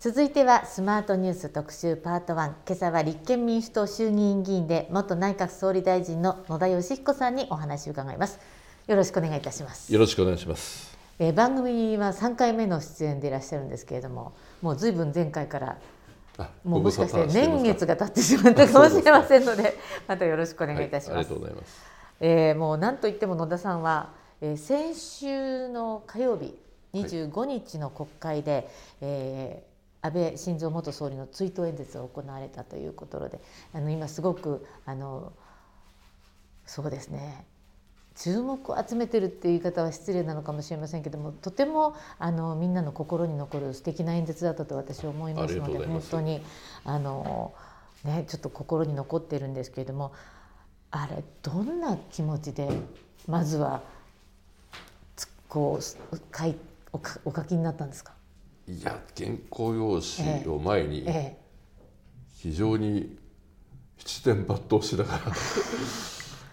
続いてはスマートニュース特集パート1今朝は立憲民主党衆議院議員で元内閣総理大臣の野田佳彦さんにお話を伺います。よろしくお願いいたします。よろしくお願いします。えー、番組は3回目の出演でいらっしゃるんですけれどももうずいぶん前回からもうもしかして年月が経ってしまったかも しれませんのでまたよろしくお願いいたします、はい、ありがとうございます、えー、もう何といっても野田さんは、えー、先週の火曜日25日の国会で、はい、えー安倍晋三元総理の追悼演説を行われたということであの今すごくあのそうですね。注目を集めてるっていう言い方は失礼なのかもしれませんけどもとてもあのみんなの心に残る素敵な演説だったと私は思いますので本当にあの、ね、ちょっと心に残ってるんですけれどもあれどんな気持ちでまずはこう書いおお書きになったんですか？い。や原稿用紙を前に非常に七点抜刀しながら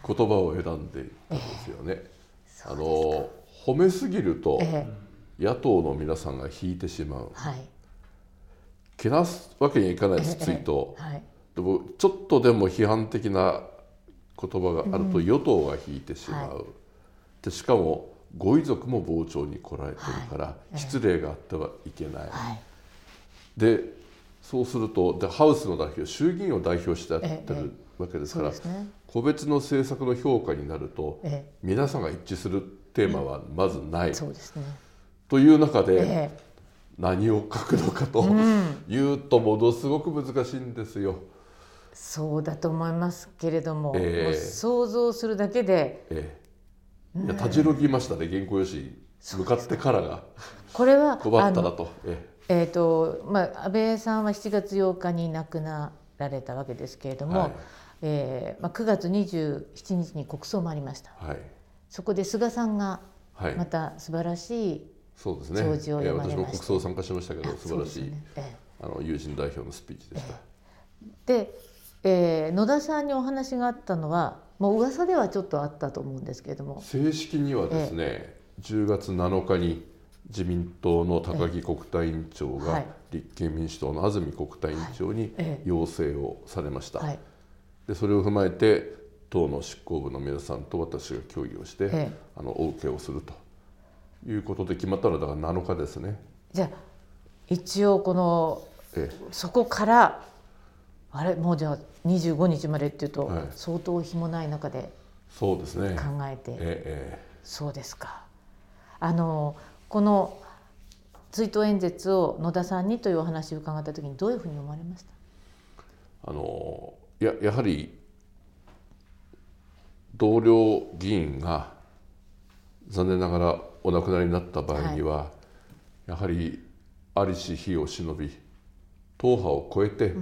言葉を選んでいたんですよね。あの褒めすぎると野党の皆さんが引いてしまう、はい、けなすわけにはいかないです追悼、はい、でもちょっとでも批判的な言葉があると与党が引いてしまう、はい、でしかもご遺族も傍聴に来られてるから、失礼があってはいけない、でそうするとでハウスの代表衆議院を代表してやってるわけですから、ね、個別の政策の評価になると、ええ、皆さんが一致するテーマはまずない。そうですね、という中で、え、何を書くのかというとものすごく難しいんですよ。そうだと思いますけれども,、も想像するだけで、ええ、いやたじろぎましたね原稿用紙。向かってからが。これは困ったなと。えーとまあ、安倍さんは7月8日に亡くなられたわけですけれども、はい。えーまあ、9月27日に国葬もありました、はい、そこで菅さんがまた素晴らしいそうですね、弔辞を読まれまし、ね、私も国葬参加しましたけど素晴らしい、ね。えー、あの友人代表のスピーチでした。えー、で、えー、野田さんにお話があったのはもう噂ではちょっとあったと思うんですけれども。正式にはですね、えー、10月7日に自民党の高木国対委員長が立憲民主党の安住国対委員長に要請をされました。はい。でそれを踏まえて党の執行部の皆さんと私が協議をして、ええ、あのお受けをすると。いうことで決まったのはだから7日ですね。じゃあ一応この、ええ、そこからあれ？もうじゃあ25日までっていうと、はい、相当日もない中でそうですね。考えて、ええ、そうですか。あのこの追悼演説を野田さんにというお話を伺った時にどういうふうに思われました？あのややはり同僚議員が残念ながらお亡くなりになった場合には、はい、やはりありし日を忍び党派を超えて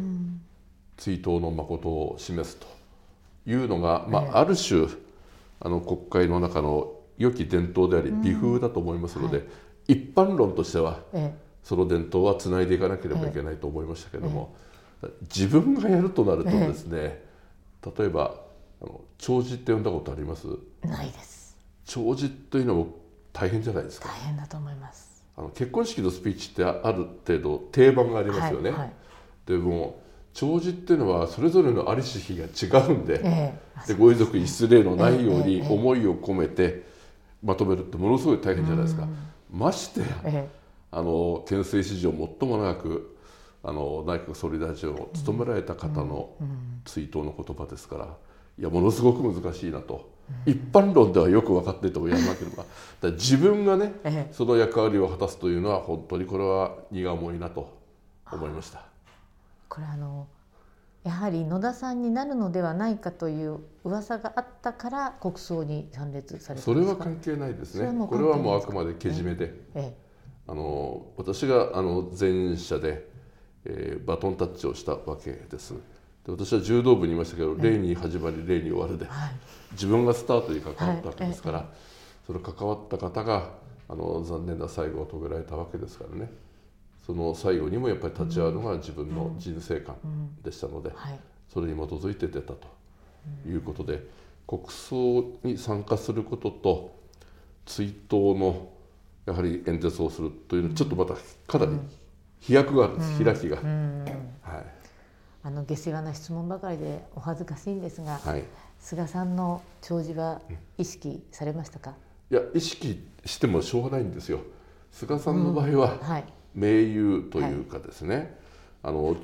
追悼の誠を示すというのが、まあ、ある種あの国会の中の良き伝統であり美風だと思いますので、はい、一般論としては、その伝統はつないでいかなければいけないと思いましたけれども。自分がやるとなるとですね、ええ、例えばあの弔辞って呼んだことあります？ないです。弔辞というのも大変じゃないですか。大変だと思います。あの結婚式のスピーチってある程度定番がありますよね、はいはい、でも弔辞っていうのはそれぞれのありし日が違うんでええ、でご遺族に失礼のないように思いを込めてまとめるってものすごい大変じゃないですか、ましてや、あの憲政史上最も長くあの内閣総理大臣を務められた方の追悼の言葉ですからいやものすごく難しいなと。一般論ではよく分かっていてもやらなければ自分がねその役割を果たすというのは本当にこれは荷が重いなと思いましたこれあのやはり野田さんになるのではないかという噂があったから国葬に参列されたそれは関係ないですね。これはもうあくまでけじめで、ええ、あの私があの前者でえー、バトンタッチをしたわけです。で私は柔道部にいましたけど、礼に始まり礼に終わるで、はい、自分がスタートに関わったわけですから、はい、その関わった方があの残念な最後を遂げられたわけですからねその最後にもやっぱり立ち会うのが自分の人生観でしたので、それに基づいて出たということで、国葬に参加することと追悼のやはり演説をするというのはちょっとまたかなり飛躍があるんです、開きが、はい。あの下世話な質問ばかりでお恥ずかしいんですが、はい、菅さんの弔辞は意識されましたか、いや意識してもしょうがないんですよ。菅さんの場合は、うん。はい、盟友というかですね、はい、あの、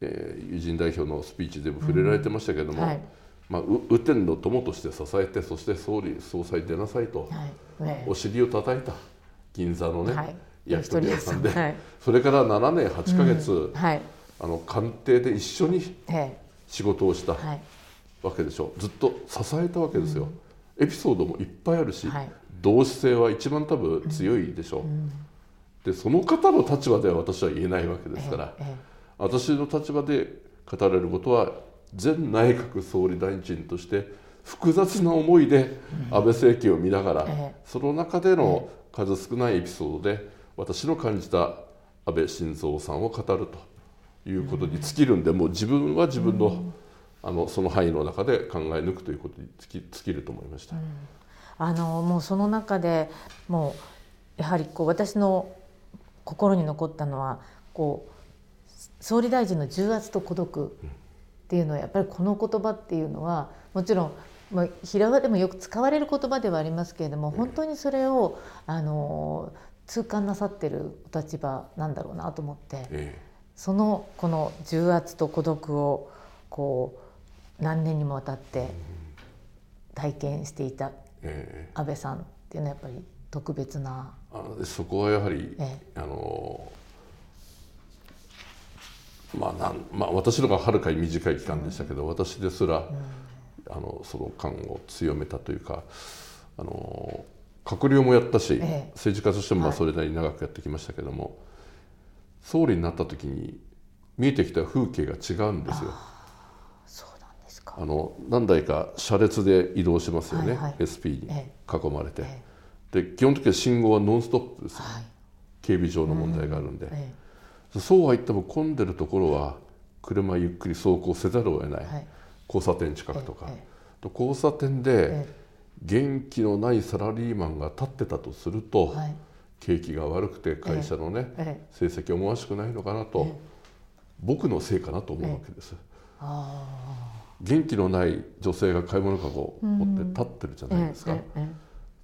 えー、友人代表のスピーチでも触れられてましたけども、うんはい、まあ、雨天の友として支えてそして総理総裁出なさいと、お尻を叩いた銀座のね、焼き鳥屋さんで、それから7年8か月、うん、あの官邸で一緒に仕事をしたわけでしょ。うずっと支えたわけですよ、エピソードもいっぱいあるし、同志性は一番多分強いでしょ。う、でその方の立場では私は言えないわけですから、私の立場で語られることは前内閣総理大臣として複雑な思いで安倍政権を見ながら、その中での数少ないエピソードで私の感じた安倍晋三さんを語るということに尽きるんでもう自分は自分の,、あのその範囲の中で考え抜くということに尽き尽きると思いました。あのもうその中でもうやはりこう私の心に残ったのはこう総理大臣の重圧と孤独っていうのはやっぱりこの言葉っていうのはもちろんまあ、平場でもよく使われる言葉ではありますけれども本当にそれをあの痛感なさってるお立場なんだろうなと思って、ええ、そのこの重圧と孤独をこう何年にもわたって体験していた安倍さんっていうのはやっぱり特別な。あそこはやはり、ええ、あのまあなんまあ、私のがはるかに短い期間でしたけど、うん、私ですら、うん、あのその感を強めたというかあの閣僚もやったし、え、政治家としてもまあそれなりに長くやってきましたけども、はい、総理になった時に見えてきた風景が違うんですよ。あの何台か車列で移動しますよね、はいはい、SP に囲まれて、ええ、で基本的には信号はノンストップです、はい、警備上の問題があるんで、うん。え、そうは言っても混んでるところは車ゆっくり走行せざるを得ない、はい、交差点近くとか、と交差点で元気のないサラリーマンが立ってたとすると、はい、景気が悪くて会社のね、成績思わしくないのかなと、僕のせいかなと思うわけです。あ元気のない女性が買い物かごを持って立ってるじゃないですか、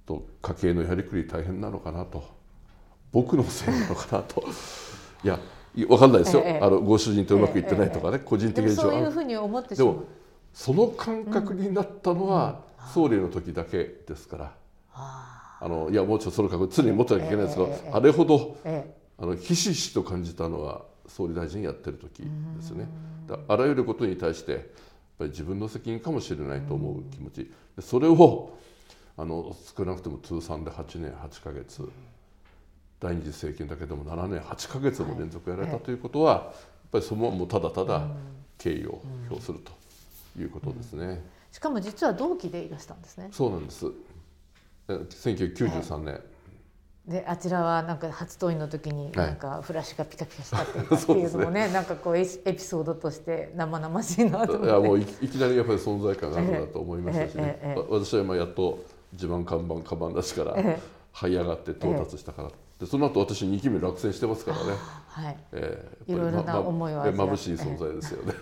と家計のやりくり大変なのかなと。僕のせいなのかなと。いや分かんないですよ、あのご主人とうまくいってないとかね、個人的にそういうふうに思ってでもその感覚になったのは総理の時だけですから、あのいやもうちょっとその覚常に持ってなきゃいけないですけど、あれほど、あのひしひしと感じたのは総理大臣やってる時ですね。あらゆることに対してぱり自分の責任かもしれないと思う気持ち。それをあの少なくとも通算で8年8か月。第二次政権だけでも7年8か月も連続やられたということは、やっぱりそのもうただただ敬意を表するということですね。しかも実は同期でいらしたんですね。そうなんです。1993年。であちらはなんか初登院の時になんかフラッシュがピカピカしたっていう のもねね、なんかこうエピソードとして生々しいなと思って。いやもういきなりやっぱり存在感があるなと思いましたしね、えええ、私は今やっと自慢看板カバン出しから這い上がって到達したから、でその後私2期目落選してますからね、はい。えー、いろいろな思いは眩しい存在ですよね。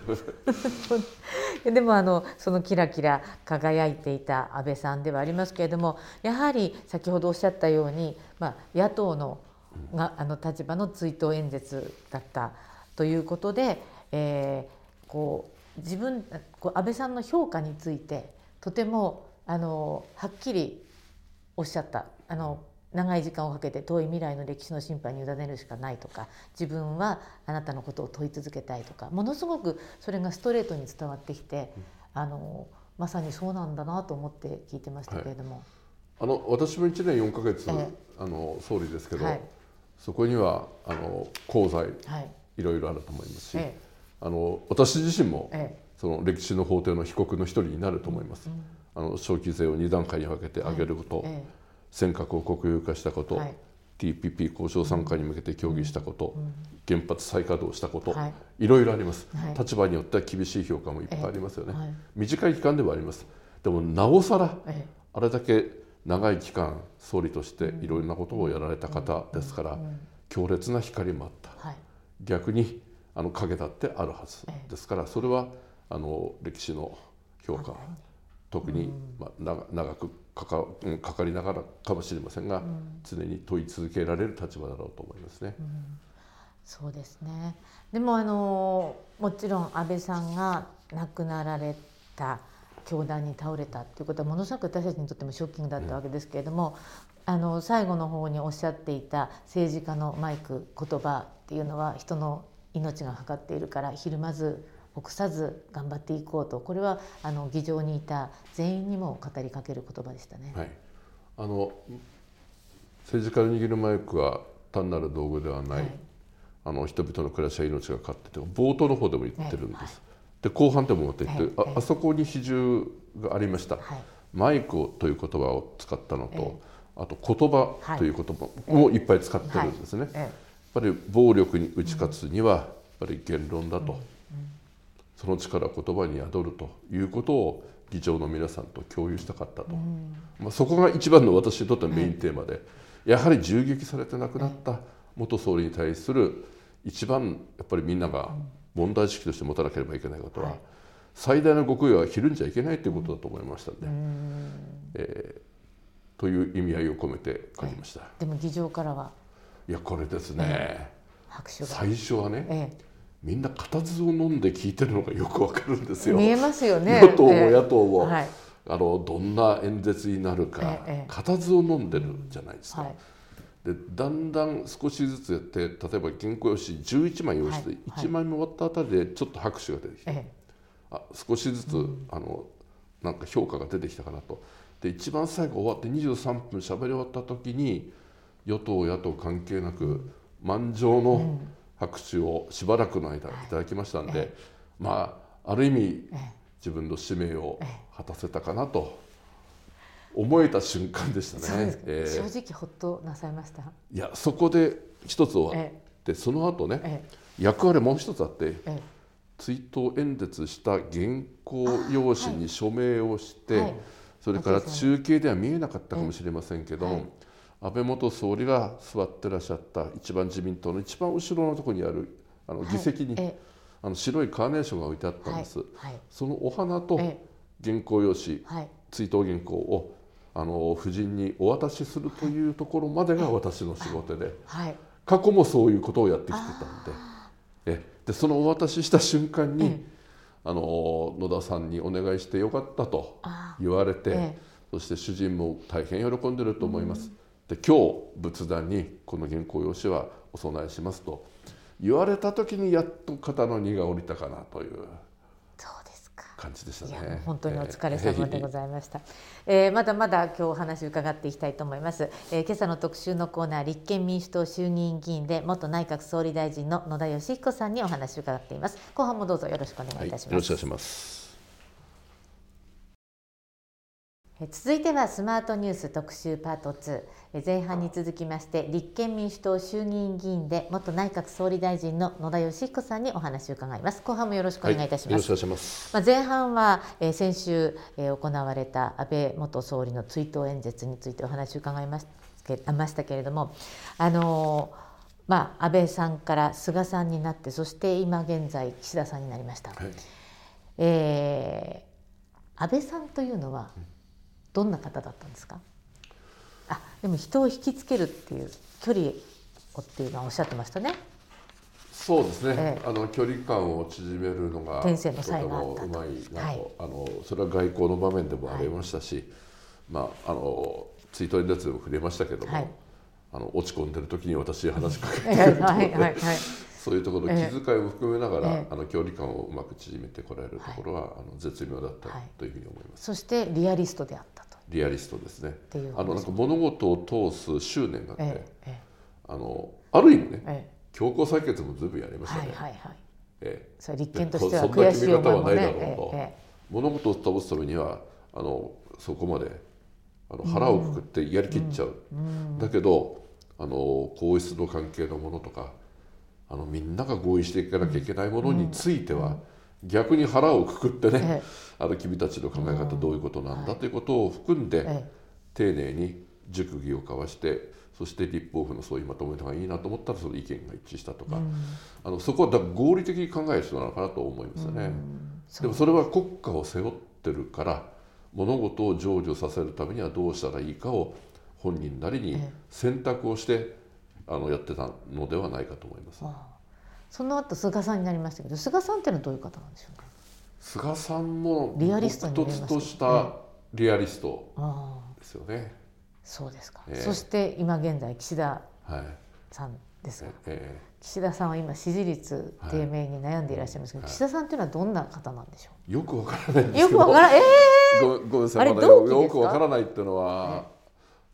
でもあのそのキラキラ輝いていた安倍さんではありますけれどもやはり先ほどおっしゃったように、まあ、野党のがあの立場の追悼演説だったということで、えー、こう自分こう安倍さんの評価についてとてもあのはっきりおっしゃった。あの長い時間をかけて遠い未来の歴史の審判に委ねるしかないとか自分はあなたのことを問い続けたいとかものすごくそれがストレートに伝わってきて、あのまさにそうなんだなと思って聞いてましたけれども。はい、あの私も1年4か月、えあの総理ですけど、はい、そこにはあの功罪、はい、いろいろあると思いますし、え、あの私自身も、その歴史の法廷の被告の一人になると思います。うん、あの消費税を2段階に分けて上げること、尖閣を国有化したこと、はい、TPP 交渉参加に向けて協議したこと、うん、原発再稼働したこと、はい、いろいろあります、はい、立場によっては厳しい評価もいっぱいありますよね、短い期間ではあります。でもなおさらあれだけ長い期間総理としていろいろなことをやられた方ですから、強烈な光もあった、逆にあの影だってあるはずですからそれはあの歴史の評価特に、まあ、長くかかかかりながらかもしれませんが、常に問い続けられる立場だろうと思いますね。そうですね。でもあのもちろん安倍さんが亡くなられた教団に倒れたっていうことはものすごく私たちにとってもショッキングだったわけですけれども、うん、あの最後の方におっしゃっていた政治家のマイク言葉っていうのは人の命がかかっているからひるまず臆さず頑張っていこうとこれはあの議場にいた全員にも語りかける言葉でしたね。はい、あの政治家の握るマイクは単なる道具ではない、はい、あの人々の暮らしや命がかかってて冒頭の方でも言ってるんです。はい、で後半でも持って言って、ああそこに比重がありました。マイクという言葉を使ったのと、あと言葉という言葉もいっぱい使ってるんですね。やっぱり暴力に打ち勝つにはやっぱり言論だと。その力言葉に宿るということを議長の皆さんと共有したかったと、まあ、そこが一番の私にとってのメインテーマで、やはり銃撃されて亡くなった元総理に対する一番やっぱりみんなが問題意識として持たなければいけないことは、最大の極意はひるんじゃいけないということだと思いましたので、えー、という意味合いを込めて書きました。でも議場からは。いやこれですね、最初はね、ええみんな固唾を飲んで聞いてるのがよくわかるんですよ。見えますよね。与党も野党も、はい、あのどんな演説になるか、固唾を飲んでるじゃないですか。はい、でだんだん少しずつやって例えば原稿用紙11枚用意して、はい、1枚目終わったあたりでちょっと拍手が出てきて、あ少しずつ、うん、あのなんか評価が出てきたかなと。で一番最後終わって23分しゃべり終わった時に与党野党関係なく満場の、うん拍手をしばらくの間いただきましたんで、はい、まあある意味自分の使命を果たせたかなと思えた瞬間でしたね。えー、正直ほっとなさいました？いやそこで一つ終わって、その後ね、役割もう一つあって、追悼演説した原稿用紙に署名をして、はい、それから中継では見えなかったかもしれませんけど、安倍元総理が座ってらっしゃった一番自民党の一番後ろのところにあるあの議席に、はい、あの白いカーネーションが置いてあったんです、はい。はい、そのお花と原稿用紙、追悼原稿をあの夫人にお渡しするというところまでが私の仕事で、過去もそういうことをやってきてたんで。えでそのお渡しした瞬間に、あの野田さんにお願いしてよかったと言われて、そして主人も大変喜んでると思います。で今日仏壇にこの原稿用紙はお供えしますと言われた時にやっと肩の荷が下りたかなという感じでしたね。本当にお疲れ様でございました。えー、まだまだ今日お話伺っていきたいと思います。えー、今朝の特集のコーナー立憲民主党衆議院議員で元内閣総理大臣の野田佳彦さんにお話を伺っています。後半もどうぞよろしくお願いいたします。はい、よろしくお願いします。続いてはスマートニュース特集パート2前半に続きまして立憲民主党衆議院議員で元内閣総理大臣の野田佳彦さんにお話を伺います。後半もよろしくお願いいたします、はい、ますまあ前半は、えー、先週、えー、行われた安倍元総理の追悼演説についてお話を伺いましたましたけれどもあのーまあ、安倍さんから菅さんになってそして今現在岸田さんになりました、はい、えー、安倍さんというのは、うんどんな方だったんですか？あでも人を引きつけるっていう距離をっていうのはおっしゃってましたね。そうですね、ええ、あの距離感を縮めるのが天性の才がうまいなと、はい、あのそれは外交の場面でもありましたし、はい、まああの追悼演説でも触れましたけども、はい、あの落ち込んでる時に私話しかけてくるとはいはい、そういうところ気遣いも含めながら、え、あの距離感をうまく縮めてこられるところは、あの絶妙だったというふうに思います。そしてリアリストであったリアリストですね。あのなんか物事を通す執念があって、ええ、あのある意味ね、え、強行採決もずいぶんやりましたね。はいはいはい、ええ、それ立憲としては悔しい思いも、ね、そんな決め方はないだろうと、物事を倒すためにはあのそこまであの腹をくくってやりきっちゃう。うんうん、だけどあの皇室の関係のものとかあのみんなが合意していかなきゃいけないものについては、逆に腹をくくってね、あの君たちの考え方どういうことなんだ？ということを含んで、丁寧に熟議を交わしてそして立法府のそういうまとめのがいいなと思ったらその意見が一致したとか、うん、あのそこはだ合理的に考える人なのかなと思いますよね。でもそれは国家を背負ってるから物事を成就させるためにはどうしたらいいかを本人なりに選択をして、あのやってたのではないかと思います。その後菅さんになりましたけど菅さんっていうのはどういう方なんでしょうか菅さんもリアリストにつとしたリアリストですよね。そうですか、えー、そして今現在岸田さんですが、えー、岸田さんは今支持率低迷に悩んでいらっしゃいますけど、はい、岸田さんというのはどんな方なんでしょう？よくわからないんですよくわからええー、ごごめんなさい。まだよくわからないっていうのは、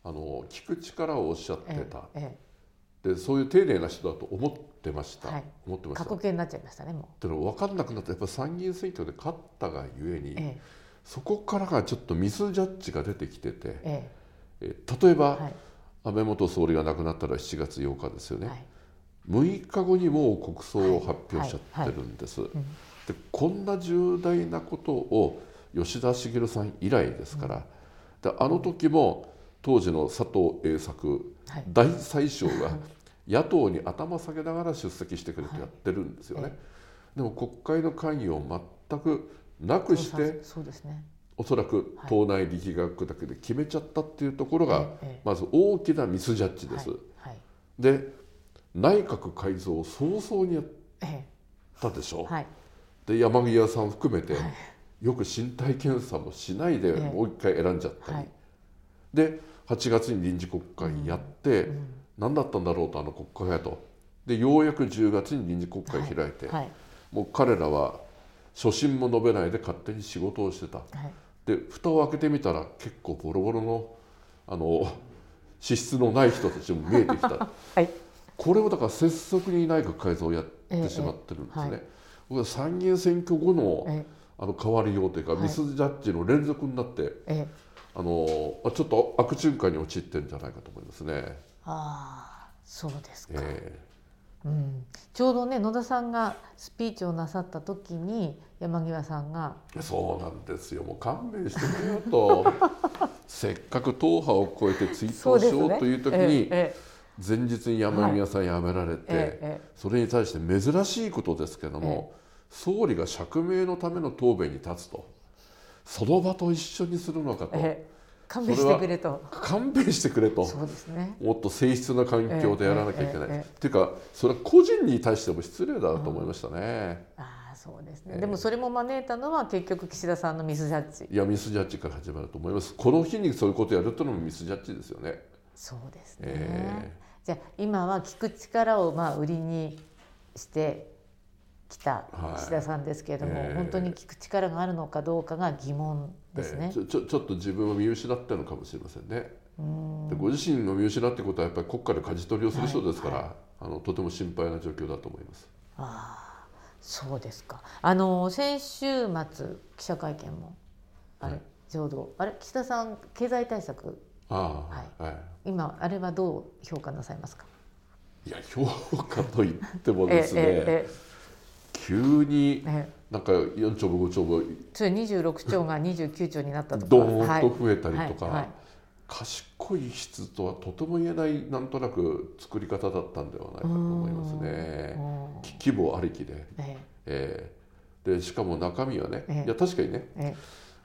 あの聞く力をおっしゃってた、えー、でそういう丁寧な人だと思ってました、はい、思ってました。過去形になっちゃいましたねもう。でも分かんなくなってやっぱ参議院選挙で勝ったがゆえに、えーそこからがちょっとミスジャッジが出てきてて、ええ。例えば、はい、安倍元総理が亡くなったら7月8日ですよね、はい、6日後にもう国葬を発表しちゃってるんです。でこんな重大なことを吉田茂さん以来ですから、であの時も当時の佐藤栄作、はい、大宰相が野党に頭下げながら出席してくれてやってるんですよね。でも国会の会議を全くなくしてそうですね。おそらく党内力学だけで決めちゃったっていうところがまず大きなミスジャッジです。で内閣改造を早々にやったでしょ？で山際さん含めてよく身体検査もしないでもう一回選んじゃったり。で8月に臨時国会やって何だったんだろうとあの国会やと。でようやく10月に臨時国会開いてもう彼らは初心も述べないで勝手に仕事をしてた、はい、で蓋を開けてみたら結構ボロボロのあの資質のない人たちも見えてきた、はい、これをだから拙速に内閣改造をやってしまってるんですね。ええ参議院選挙後の,、あの変わりようというか、ミスジャッジの連続になって、あのちょっと悪循環に陥ってるんじゃないかと思いますね。ああそうですか、えーうん、ちょうどね野田さんがスピーチをなさった時に山際さんが「そうなんですよ。もう勘弁してくれよ」と。せっかく党派を超えて追悼しようという時に、前日に山際さん辞められて、それに対して珍しいことですけども、総理が釈明のための答弁に立つと。その場と一緒にするのかと。勘弁してくれと。勘弁してくれと。そうです、ね、もっと静粛な環境でやらなきゃいけない、っていうかそれは個人に対しても失礼だと思いましたね。うん、ああそうですね、でもそれも招いたのは結局岸田さんのミスジャッジ。いやミスジャッジから始まると思います。この日にそういうことをやるというのもミスジャッジですよね。そうですね、えー、じゃあ今は聞く力をまあ売りにしてきた岸田さんですけれども、はい。えー、本当に聞く力があるのかどうかが疑問ですね、えー、ちょちょっと自分を見失ったのかもしれませんね。でご自身を見失ってことはやっぱり国家で舵取りをする人ですから、はい。はい、あのとても心配な状況だと思います。あそうですか。あの先週末記者会見もあれ、はい、ちょうどあれ岸田さん経済対策あ、はい。はい、今あれはどう評価なさいますか？いや評価と言ってもですね、えええ急になんか4兆も5兆もそれ26兆が29兆になったとか。どーんと増えたりとか、はいはい、賢い質とはとても言えないなんとなく作り方だったんではないかと思いますね。規模ありきで、ええ。ー、でしかも中身はね、いや確かにね、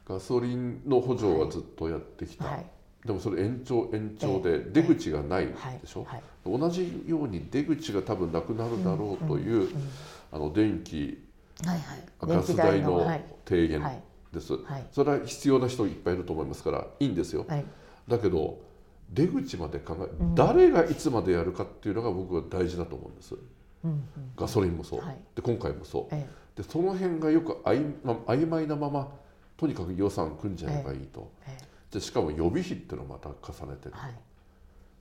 ガソリンの補助はずっとやってきた、はい、でもそれ延長延長で出口がないでしょ、同じように出口が多分なくなるだろうという、うんうんうんあの電気、はいはい、ガス代の低減です、はい。はい、それは必要な人いっぱいいると思いますからいいんですよ、はい、だけど出口まで考え、うん、誰がいつまでやるかっていうのが僕は大事だと思うんです、うんうん、ガソリンもそう、で今回もそう、ええ、でその辺がよくあい、ま、曖昧なままとにかく予算組んじゃえばいいと、ええ、でしかも予備費っていうのをまた重ねてる、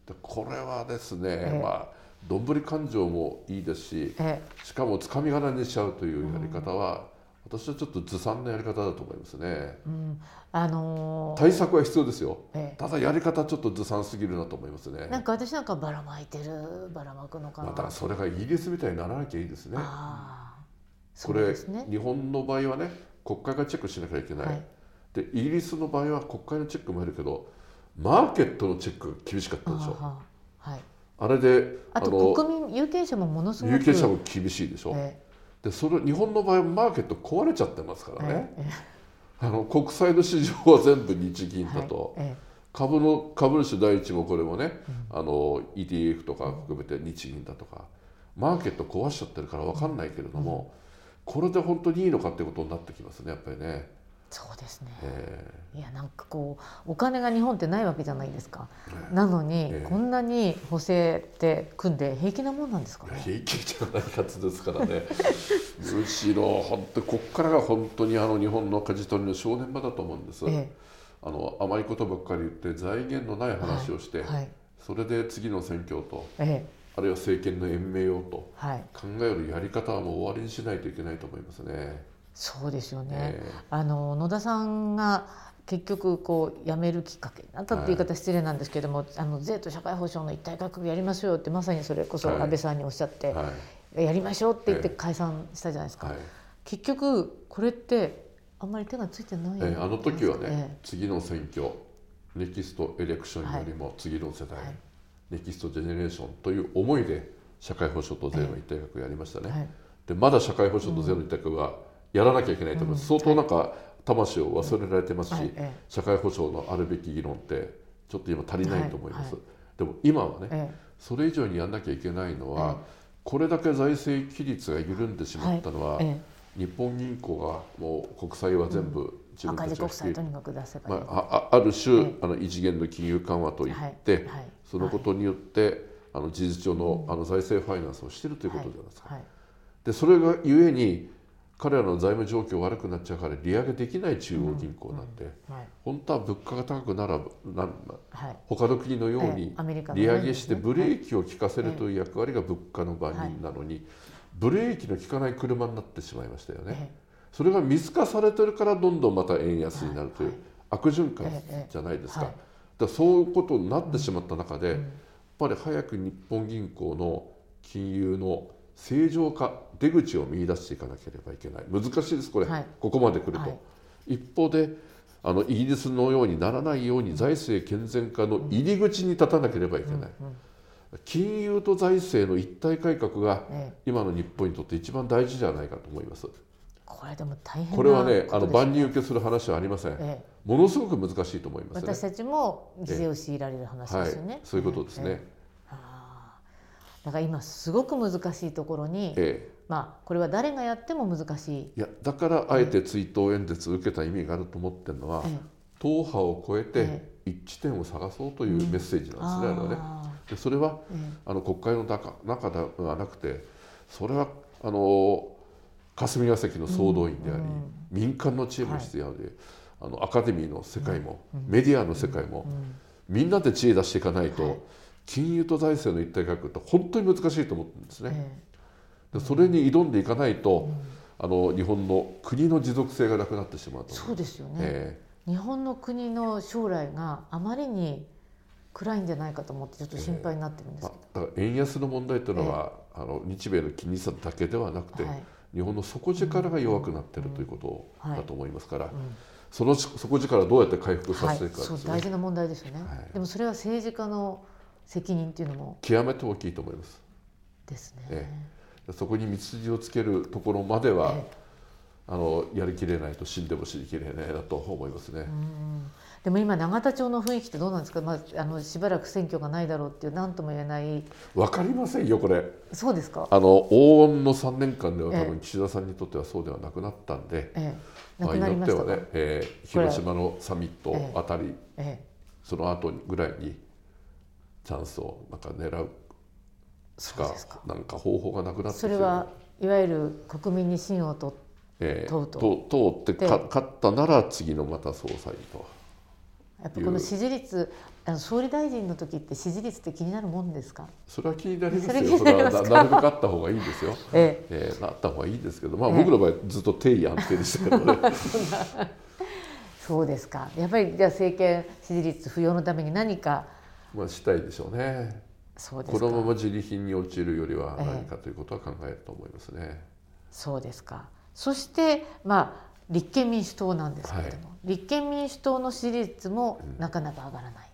でこれはですね、まあどんぶり勘定もいいですし、しかもつかみ金にしちゃうというやり方は、うん、私はちょっとずさんなやり方だと思いますね。うん、あのー、対策は必要ですよ、ただやり方ちょっとずさんすぎるなと思いますね。なんか私なんかばらまいてるばらまくのかな。またそれがイギリスみたいにならなきゃいいですね。これ、ね、日本の場合はね国会がチェックしなきゃいけない。はい、でイギリスの場合は国会のチェックもあるけどマーケットのチェック厳しかったでしょ。はい、あれであと国民有権者もものすごく有権者も厳しいでしょ、えー、でそれ日本の場合マーケット壊れちゃってますからね、えー、あの国債の市場は全部日銀だと、はいえー株の株主第一もこれもね、うん、あの ETF とか含めて日銀だとかマーケット壊しちゃってるから分かんないけれども、うん、これで本当にいいのかってことになってきますねやっぱりね。そうですね、え。ー、いやなんかこうお金が日本ってないわけじゃないですか、えー、なのに、えー、こんなに補正って組んで平気なもんなんですかね。平気じゃないやつですからね。むしろ本当ここからが本当にあの日本の舵取りの正念場だと思うんです、あの甘いことばっかり言って財源のない話をして、はいはい、それで次の選挙と、ええ、あるいは政権の延命をと考えるやり方はもう終わりにしないといけないと思いますね。そうですよね、えあの野田さんが結局こう辞めるきっかけになったって言い方失礼なんですけども、はい、あの税と社会保障の一体改革やりましょうよってまさにそれこそ安倍さんにおっしゃって、はい、やりましょうって言って解散したじゃないですか。結局これってあんまり手がついてない、えー、あの時はね、えー、次の選挙ネキストエレクションよりも次の世代、はい、ネキストジェネレーションという思いで社会保障と税の一体学やりましたね、でまだ社会保障と税の一体学はやらなきゃいけないと思います、うん、相当なんか魂を忘れられてますし、はい、社会保障のあるべき議論ってちょっと今足りないと思います、でも今はね、それ以上にやんなきゃいけないのは、これだけ財政規律が緩んでしまったのは、日本銀行がもう国債は全部自分たちが引き、まあ、ある種、あの異次元の金融緩和といって、そのことによって、あの事実上の,、あの財政ファイナンスをしているということじゃないですか。でそれがゆえに彼らの財務状況悪くなっちゃうから利上げできない中央銀行なんで、本当は物価が高くならな他の国のように利上げしてブレーキを効かせるという役割が物価の番人なのに、ブレーキの効かない車になってしまいましたよね。それが見透かされてるからどんどんまた円安になるという悪循環じゃないですか。だそういうことになってしまった中で、やっぱり早く日本銀行の金融の正常化出口を見出していかなければいけない。難しいですこれ、はい、ここまで来ると、はい、一方であのイギリスのようにならないように財政健全化の入り口に立たなければいけない、うんうん金融と財政の一体改革が今の日本にとって一番大事じゃないかと思います。これでも大変、これはねあの万人受けする話はありません、ええ、ものすごく難しいと思います、ね、私たちも犠牲を強いられる話ですよね、はい、そういうことですね、だから今すごく難しいところに、まあこれは誰がやっても難しい。いやだからあえて追悼演説を受けた意味があると思ってるのは、党派を超えて一致点を探そうというメッセージなんですね、うん、あれはね。でそれは、あの国会の中中ではなくてそれはあの霞が関の総動員であり、民間の知恵も必要で、あのアカデミーの世界も、メディアの世界も、みんなで知恵出していかないと、金融と財政の一体改革って本当に難しいと思ってるんですね。でそれに挑んでいかないと、あの日本の国の持続性がなくなってしまうと。そうですよね、えー、日本の国の将来があまりに暗いんじゃないかと思ってちょっと心配になってるんですけど、えー、だから円安の問題というのは、えー、あの日米の金利差だけではなくて、はい、日本の底力が弱くなっているということだと思いますから、その底力をどうやって回復させていくか、ね。はい、大事な問題ですよね、はい、でもそれは政治家の責任っていうのも極めて大きいと思います。ですね。ええ、そこに道筋をつけるところまでは、ええ、あのやりきれないと死んでも死にきれないなと思いますね。でも今永田町の雰囲気ってどうなんですか、まあ、あのしばらく選挙がないだろうっていう何とも言えない。わかりませんよこれ。そうですか？あの黄金の3年間では多分岸田さんにとってはそうではなくなったんで、ええ、なくなりましたね、えー、広島のサミットあたり、ええ、その後ぐらいにチャンスをなんか狙うしかなんか方法がなくなってそれはいわゆる国民に信を問えー、問うと。通って勝ったなら次のまた総裁と。やっぱこの支持率あの総理大臣の時って支持率って気になるもんですか？それは気になりますよ。それはなるべくあった方がいいんですよ、ええ。えー、なった方がいいですけど、まあ、僕の場合ずっと定位安定でしたけどね。そうですか。やっぱりじゃあ政権支持率浮揚のために何かまあしたいでしょうね。そうですこのまま自利品に陥るよりは何かということは考えると思いますね、えそうですか。そしてまあ立憲民主党なんですけれども、はい、立憲民主党の支持率もなかなか上がらない。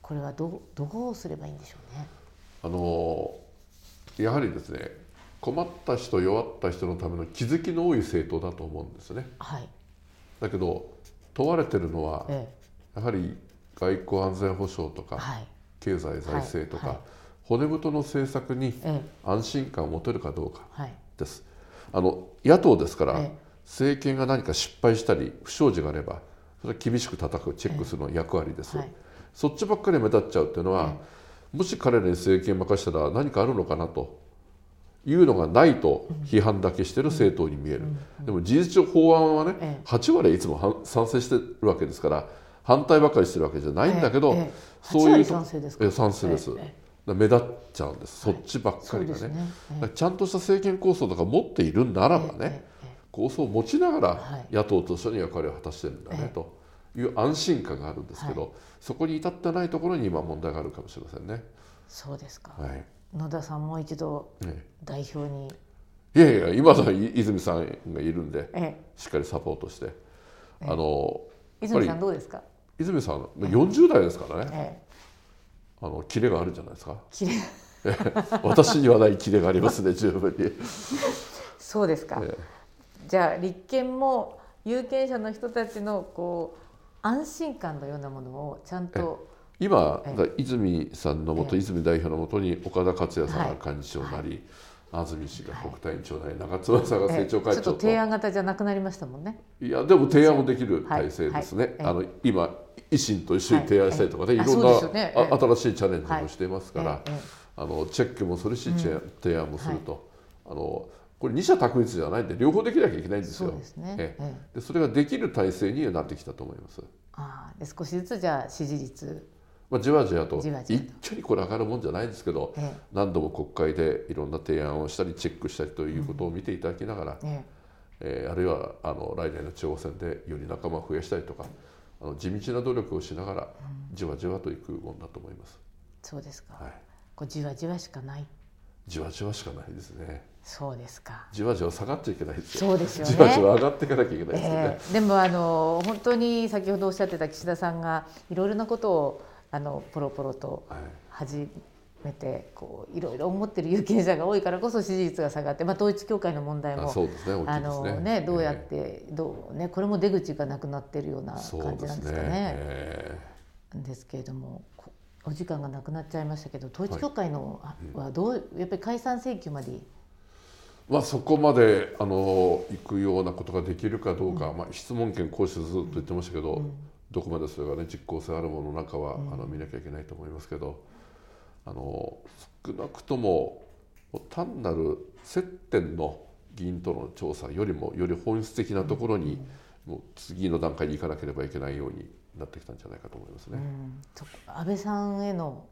これはどどうすればいいんでしょうね。あのやはりですね困った人弱った人のための気づきの多い政党だと思うんですね。はい、だけど問われてるのは、ええ、やはり外交安全保障とか、はい、経済財政とか、はい、骨太の政策に安心感を持てるかどうかです。あの野党ですから、政権が何か失敗したり不祥事があればそれは厳しく叩くチェックするの役割です。そっちばっかり目立っちゃうっていうのは、もし彼らに政権任したら何かあるのかなというのがないと批判だけしてる政党に見える、でも事実上法案はね8割いつも賛成してるわけですから反対ばかりしてるわけじゃないんだけど、そういう賛成ですか？賛成です、目立っちゃうんです、そっちばっかりがね。ちゃんとした政権構想とか持っているならばね、構想を持ちながら野党と一緒に役割を果たしてるんだねという安心感があるんですけど、そこに至ってないところに今問題があるかもしれませんね。そうですか、はい。野田さんもう一度代表に、いやいや今の泉さんがいるんで、ええ、しっかりサポートして、え、あの泉さんどうですか？泉さん40代ですからね、あのキレがあるじゃないですか。キレ。私にはないキレがありますね 十分に。そうですか、じゃあ立憲も有権者の人たちのこう安心感のようなものをちゃんと今、泉さんのもと、泉代表のもとに岡田克也さんが幹事長なり、安住氏が国対委員長なり、中津さんが政調会長と、ちょっと提案型じゃなくなりましたもんねいやでも提案もできる体制ですね、あの今維新と一緒に提案したりとかね、いろんな、新しいチャレンジもしていますから、あのチェックもするし、提案もすると、あのこれ二者択一じゃないんで両方できなきゃいけないんですよ。そうですね。え。でそれができる体制にはなってきたと思います。ああ、で少しずつじゃあ支持率まあ、じわじわと一挙にこれ上がるもんじゃないですけど、ええ、何度も国会でいろんな提案をしたりチェックしたりということを見ていただきながら、うん、ええー、あるいはあの来年の地方選でより仲間を増やしたりとかあの地道な努力をしながらじわじわといくもんだと思います。そうですか、はい、こうじわじわしかないじわじわしかないですね。そうですか。じわじわ下がっちゃいけないですよ。そうですよね。じわじわ上がっていかなきゃいけないですよね。えー、でもあの本当に先ほどおっしゃってた岸田さんがいろいろなことをあのポロポロと始めてこういろいろ思ってる有権者が多いからこそ支持率が下がって、まあ、統一教会の問題もあのねどうやって、どうねこれも出口がなくなってるような感じなんですかね。ですけれどもお時間がなくなっちゃいましたけど統一教会のはどうやっぱり解散請求まで？まあ、そこまであの行くようなことができるかどうか、うん、まあ、質問権行使ずっと言ってましたけど、うんどこまでそれがね実効性あるものなんかは、あの見なきゃいけないと思いますけどあの少なくとも単なる接点の議員との調査よりもより本質的なところに、もう次の段階に行かなければいけないようになってきたんじゃないかと思いますね。安倍さんへの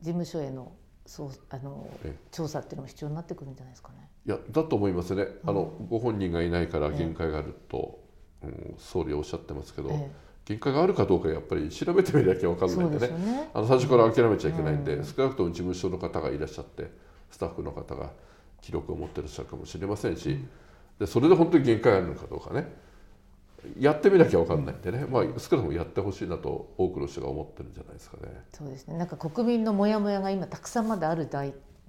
事務所へのそうあの調査っていうのも必要になってくるんじゃないですかね。いやだと思いますね。あの、ご本人がいないから限界があると、うん、総理はおっしゃってますけど、ええ限界があるかどうかやっぱり調べてみなきゃ分かんないんでね、ね、あの最初から諦めちゃいけないんで、うん、少なくとも事務所の方がいらっしゃってスタッフの方が記録を持ってらっしゃるかもしれませんし、うん、でそれで本当に限界があるのかどうかね。やってみなきゃ分かんないんでね、まあ、少なくともやってほしいなと多くの人が思ってるんじゃないですかね。そうですね。なんか国民のモヤモヤが今たくさんまだある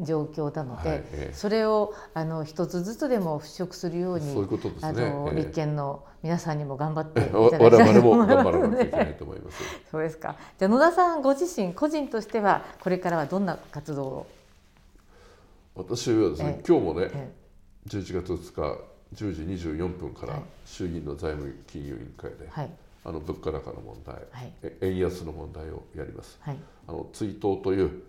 状況なので、はいえそれをあの一つずつでも払拭するようにね、あの、立憲の皆さんにも頑張っていただきたいと思います そうですか。じゃあ野田さんご自身個人としてはこれからはどんな活動を？私はですね、今日もね、え11月2日10時24分から衆議院の財務金融委員会で、はい、あの物価高の問題、はい、円安の問題をやります、はい、あの追悼という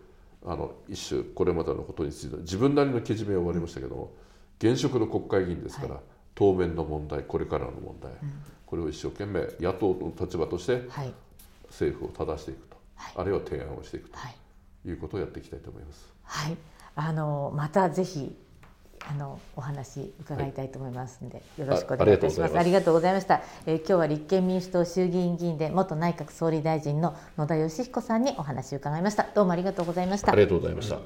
あの一種これまでのことについて自分なりのけじめを終わりましたけども、現職の国会議員ですから、はい、当面の問題これからの問題、うん、これを一生懸命野党の立場として政府を正していくと、はい、あるいは提案をしていくということをやっていきたいと思います。はい、あのまたぜひあのお話伺いたいと思いますので、はい、よろしくお願いいたします。ありがとうございました。えー、今日は立憲民主党衆議院議員で元内閣総理大臣の野田佳彦さんにお話を伺いました。どうもありがとうございました。ありがとうございました。